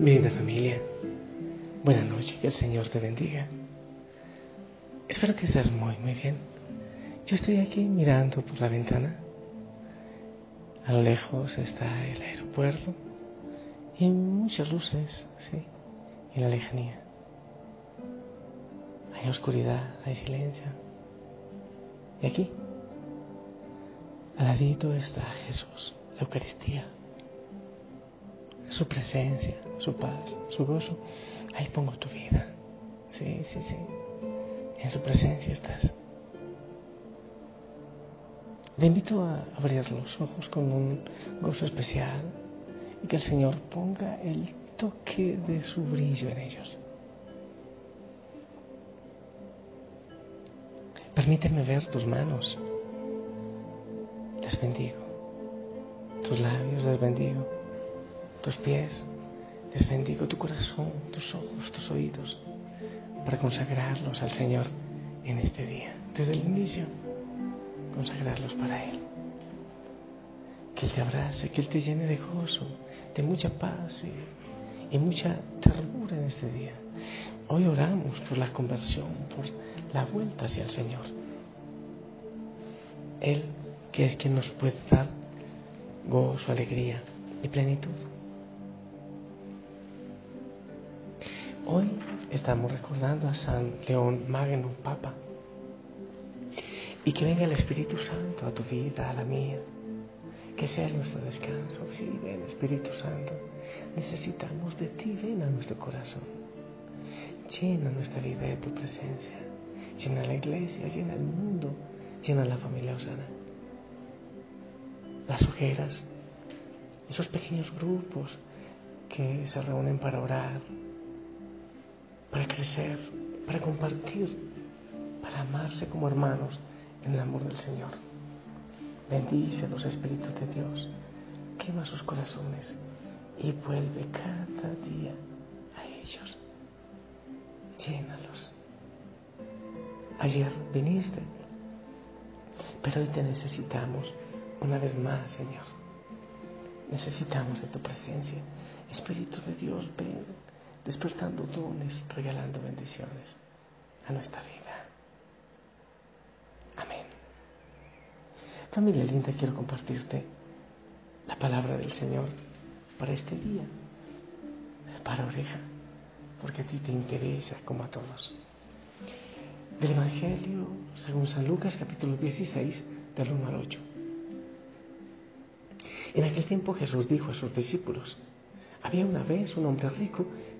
Linda familia, buena noche, que el Señor te bendiga. Espero que estés muy, muy bien. Yo estoy aquí mirando por la ventana. A lo lejos está el aeropuerto y muchas luces, sí, y la lejanía. Hay oscuridad, hay silencio. Y aquí, al ladito está Jesús, la Eucaristía su presencia, su paz, su gozo, ahí pongo tu vida. Sí, sí, sí. En su presencia estás. Te invito a abrir los ojos con un gozo especial y que el Señor ponga el toque de su brillo en ellos. Permíteme ver tus manos. Les bendigo. Tus labios les bendigo tus pies, les tu corazón, tus ojos, tus oídos, para consagrarlos al Señor en este día, desde el inicio, consagrarlos para Él. Que Él te abrace, que Él te llene de gozo, de mucha paz y mucha ternura en este día. Hoy oramos por la conversión, por la vuelta hacia el Señor. Él que es quien nos puede dar gozo, alegría y plenitud. Hoy estamos recordando a San León Magno, Papa. Y que venga el Espíritu Santo a tu vida, a la mía. Que sea nuestro descanso. Sí, ven Espíritu Santo. Necesitamos de ti, ven a nuestro corazón. Llena nuestra vida de tu presencia. Llena la iglesia, llena el mundo, llena la familia Osana. Las ojeras, esos pequeños grupos que se reúnen para orar, para crecer, para compartir, para amarse como hermanos en el amor del Señor. Bendice los Espíritus de Dios, quema sus corazones y vuelve cada día a ellos. Llénalos. Ayer viniste, pero hoy te necesitamos una vez más, Señor. Necesitamos de tu presencia. Espíritu de Dios, ven despertando dones, regalando bendiciones a nuestra vida. Amén. Familia linda, quiero compartirte la palabra del Señor para este día, para oreja, porque a ti te interesa como a todos. Del Evangelio según San Lucas capítulo 16, del 1 al 8. En aquel tiempo Jesús dijo a sus discípulos, había una vez un hombre rico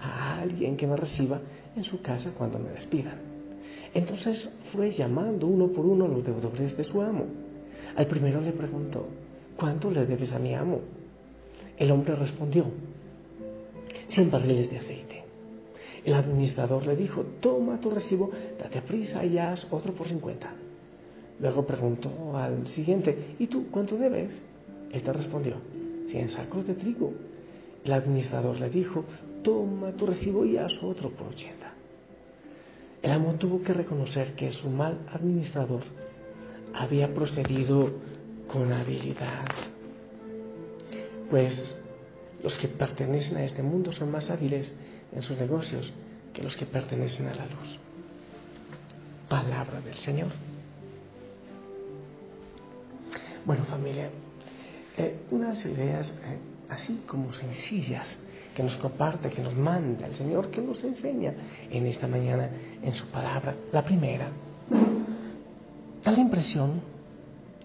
a alguien que me reciba en su casa cuando me despidan. Entonces fue llamando uno por uno los deudores de su amo. Al primero le preguntó, ¿cuánto le debes a mi amo? El hombre respondió, cien barriles de aceite. El administrador le dijo, toma tu recibo, date prisa y haz otro por cincuenta. Luego preguntó al siguiente, ¿y tú cuánto debes? Este respondió, cien sacos de trigo. El administrador le dijo, toma tu recibo y haz otro por 80. El amo tuvo que reconocer que su mal administrador había procedido con habilidad. Pues los que pertenecen a este mundo son más hábiles en sus negocios que los que pertenecen a la luz. Palabra del Señor. Bueno familia, eh, unas ideas eh, así como sencillas que nos comparte, que nos manda el Señor, que nos enseña en esta mañana en su palabra. La primera, da la impresión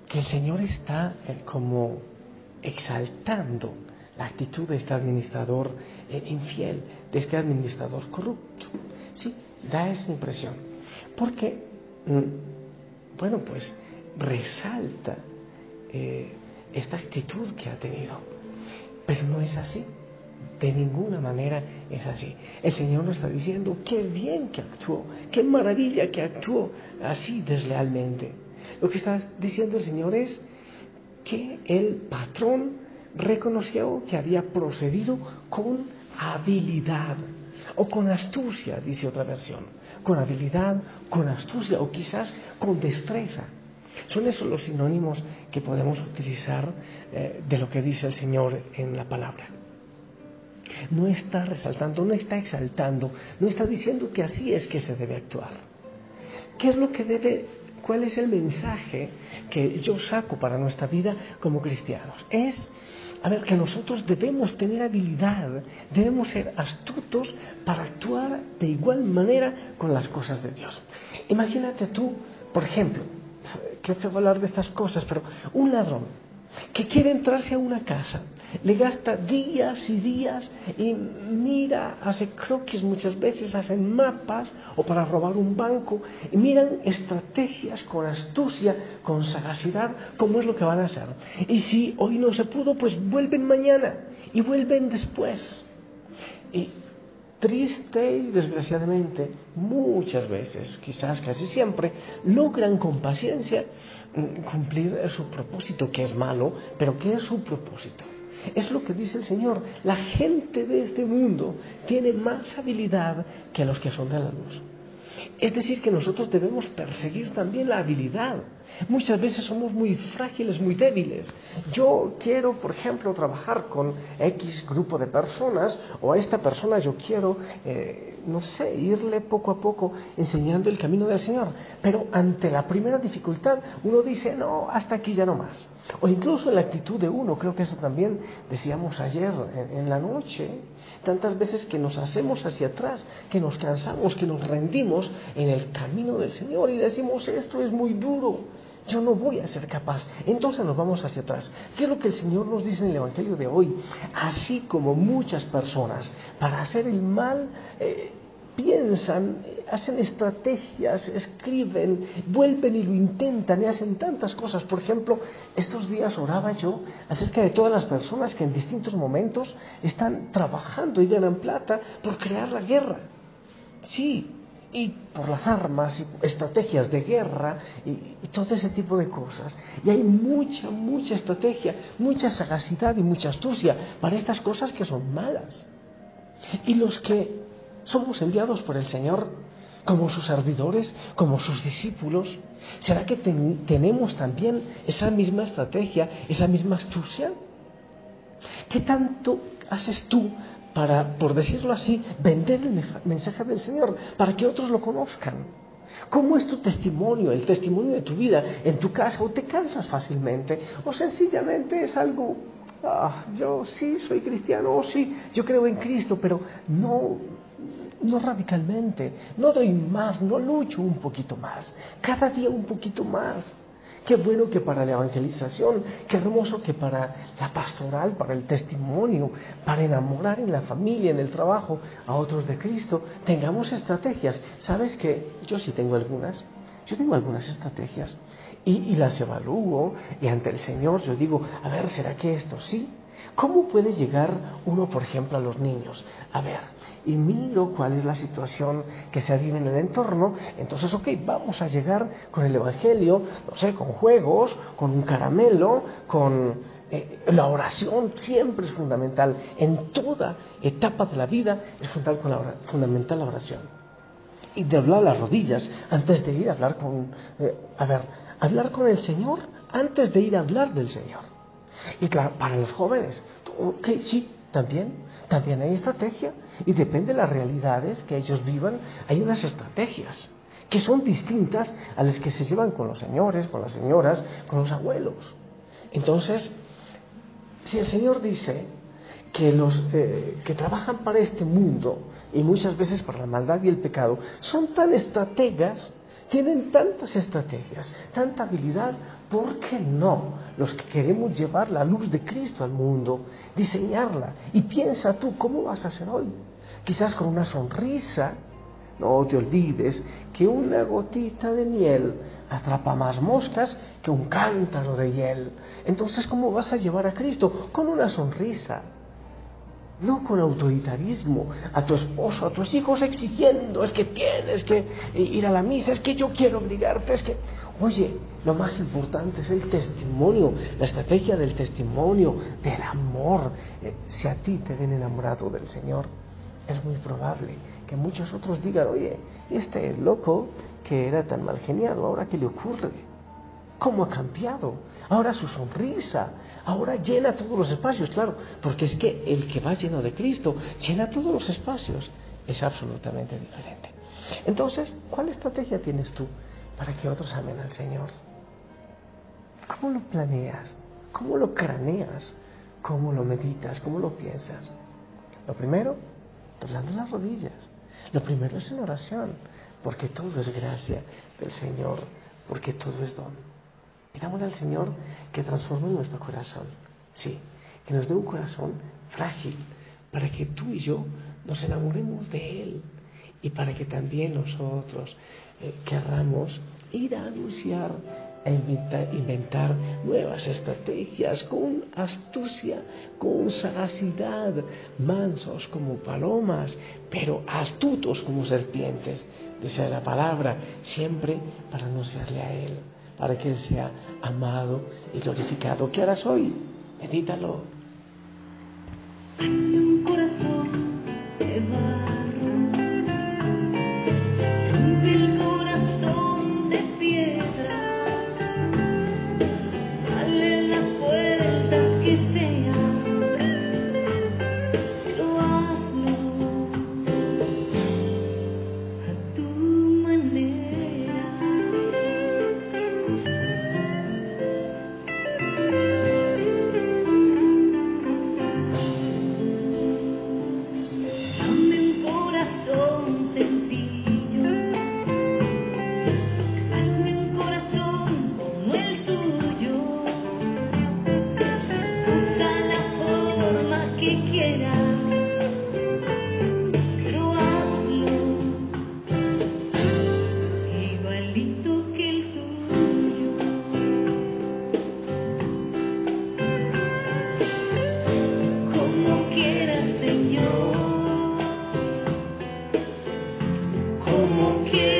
que el Señor está eh, como exaltando la actitud de este administrador eh, infiel, de este administrador corrupto. Sí, da esa impresión. Porque, mm, bueno, pues resalta eh, esta actitud que ha tenido. Pero no es así. De ninguna manera es así. El Señor nos está diciendo, qué bien que actuó, qué maravilla que actuó así deslealmente. Lo que está diciendo el Señor es que el patrón reconoció que había procedido con habilidad o con astucia, dice otra versión, con habilidad, con astucia o quizás con destreza. Son esos los sinónimos que podemos utilizar eh, de lo que dice el Señor en la palabra. No está resaltando, no está exaltando, no está diciendo que así es que se debe actuar. ¿Qué es lo que debe, cuál es el mensaje que yo saco para nuestra vida como cristianos? Es a ver, que nosotros debemos tener habilidad, debemos ser astutos para actuar de igual manera con las cosas de Dios. Imagínate tú, por ejemplo, que a hablar de estas cosas, pero un ladrón que quiere entrarse a una casa le gasta días y días y mira, hace croquis muchas veces, hacen mapas o para robar un banco, y miran estrategias con astucia, con sagacidad, cómo es lo que van a hacer. Y si hoy no se pudo, pues vuelven mañana y vuelven después. Y triste y desgraciadamente, muchas veces, quizás casi siempre, logran con paciencia mm, cumplir su propósito, que es malo, pero que es su propósito. Es lo que dice el Señor. La gente de este mundo tiene más habilidad que los que son de la luz. Es decir, que nosotros debemos perseguir también la habilidad. Muchas veces somos muy frágiles, muy débiles. Yo quiero, por ejemplo, trabajar con X grupo de personas o a esta persona yo quiero, eh, no sé, irle poco a poco enseñando el camino del Señor. Pero ante la primera dificultad uno dice, no, hasta aquí ya no más. O incluso en la actitud de uno, creo que eso también decíamos ayer en, la noche, tantas veces que nos hacemos hacia atrás, que nos cansamos, que nos rendimos en el camino del Señor y decimos, esto es muy duro, yo no voy a ser capaz. Entonces nos vamos hacia atrás. ¿Qué es lo que el Señor nos dice en el Evangelio de hoy? Así como muchas personas, para hacer el mal, eh, piensan, hacen estrategias, escriben, vuelven y lo intentan y hacen tantas cosas. Por ejemplo, estos días oraba yo acerca de todas las personas que en distintos momentos están trabajando y ganan plata por crear la guerra. Sí, y por las armas y estrategias de guerra y, y, todo ese tipo de cosas. Y hay mucha, mucha estrategia, mucha sagacidad y mucha astucia para estas cosas que son malas. Y los que somos enviados por el Señor como sus servidores, como sus discípulos. ¿Será que tenemos también esa misma estrategia, esa misma astucia? ¿Qué tanto haces tú para, por decirlo así, vender el mensaje del Señor, para que otros lo conozcan? ¿Cómo es tu testimonio, el testimonio de tu vida en tu casa? ¿O te cansas fácilmente? ¿O sencillamente es algo, ah, yo sí soy cristiano, o sí, yo creo en Cristo, pero no, no radicalmente, no doy más, no lucho un poquito más, cada día un poquito más. Qué bueno que para la evangelización, qué hermoso que para la pastoral, para el testimonio, para enamorar en la familia, en el trabajo a otros de Cristo, tengamos estrategias. ¿Sabes que yo sí tengo algunas? Yo tengo algunas estrategias y, y las evalúo y ante el Señor yo digo, a ver, ¿será que esto sí? ¿Cómo puede llegar uno, por ejemplo, a los niños? A ver, y miro cuál es la situación que se vive en el entorno, entonces, ok, vamos a llegar con el Evangelio, no sé, con juegos, con un caramelo, con eh, la oración siempre es fundamental. En toda etapa de la vida es fundamental la oración. Y de hablar las rodillas antes de ir a hablar con... Eh, a ver, hablar con el Señor antes de ir a hablar del Señor. Y claro, para los jóvenes, sí, también, también hay estrategia. Y depende de las realidades que ellos vivan, hay unas estrategias que son distintas a las que se llevan con los señores, con las señoras, con los abuelos. Entonces, si el Señor dice que los eh, que trabajan para este mundo y muchas veces para la maldad y el pecado son tan estrategas, tienen tantas estrategias, tanta habilidad, ¿por qué no los que queremos llevar la luz de Cristo al mundo, diseñarla? Y piensa tú, ¿cómo vas a hacer hoy? Quizás con una sonrisa, no te olvides que una gotita de miel atrapa más moscas que un cántaro de hiel. Entonces, ¿cómo vas a llevar a Cristo? Con una sonrisa. No con autoritarismo, a tu esposo, a tus hijos exigiendo, es que tienes que ir a la misa, es que yo quiero obligarte, es que... Oye, lo más importante es el testimonio, la estrategia del testimonio, del amor. Eh, si a ti te ven enamorado del Señor, es muy probable que muchos otros digan, oye, este loco que era tan mal geniado, ahora qué le ocurre? ¿Cómo ha cambiado? Ahora su sonrisa, ahora llena todos los espacios, claro, porque es que el que va lleno de Cristo llena todos los espacios, es absolutamente diferente. Entonces, ¿cuál estrategia tienes tú para que otros amen al Señor? ¿Cómo lo planeas? ¿Cómo lo craneas? ¿Cómo lo meditas? ¿Cómo lo piensas? Lo primero, doblando las rodillas. Lo primero es en oración, porque todo es gracia del Señor, porque todo es don. Pidámosle al Señor que transforme nuestro corazón, sí, que nos dé un corazón frágil, para que tú y yo nos enamoremos de Él y para que también nosotros eh, querramos ir a anunciar e inventar, nuevas estrategias con astucia, con sagacidad, mansos como palomas, pero astutos como serpientes, dice la palabra, siempre para anunciarle a Él, para que Él sea amado y glorificado. ¿Qué harás hoy? Medítalo. como que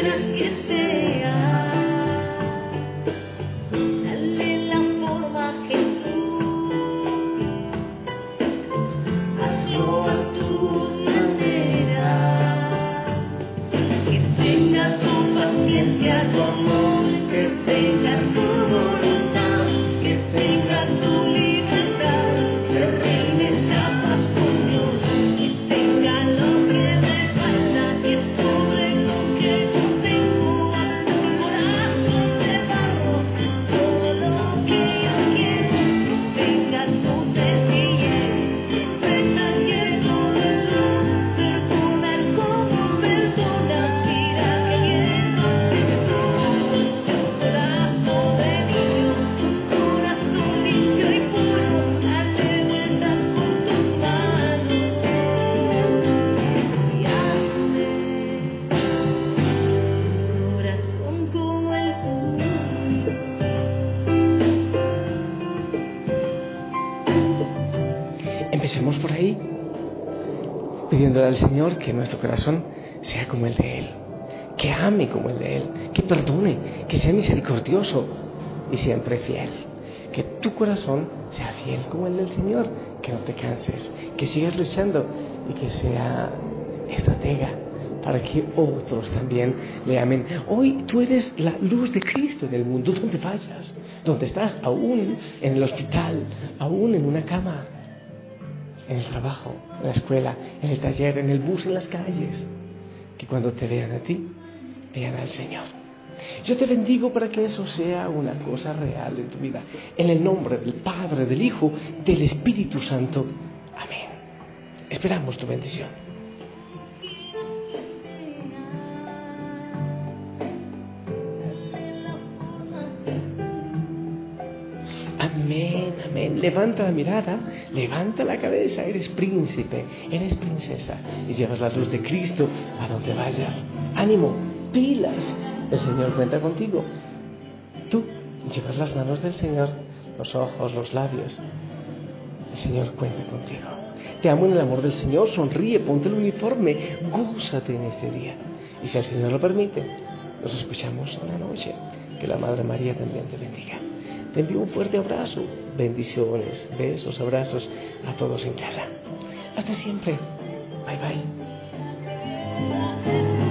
al Señor que nuestro corazón sea como el de Él, que ame como el de Él, que perdone, que sea misericordioso y siempre fiel, que tu corazón sea fiel como el del Señor, que no te canses, que sigas luchando y que sea estratega para que otros también le amen. Hoy tú eres la luz de Cristo en el mundo, donde vayas, donde estás, aún en el hospital, aún en una cama, en el trabajo, en la escuela, en el taller, en el bus, en las calles. Que cuando te vean a ti, vean al Señor. Yo te bendigo para que eso sea una cosa real en tu vida. En el nombre del Padre, del Hijo, del Espíritu Santo. Amén. Esperamos tu bendición. Amén, amén. Levanta la mirada, levanta la cabeza. Eres príncipe, eres princesa y llevas la luz de Cristo a donde vayas. Ánimo, pilas. El Señor cuenta contigo. Tú llevas las manos del Señor, los ojos, los labios. El Señor cuenta contigo. Te amo en el amor del Señor, sonríe, ponte el uniforme, gózate en este día. Y si el Señor lo permite, nos escuchamos en la noche. Que la Madre María también te bendiga. Te envío un fuerte abrazo, bendiciones, besos, abrazos a todos en casa. Hasta siempre. Bye bye.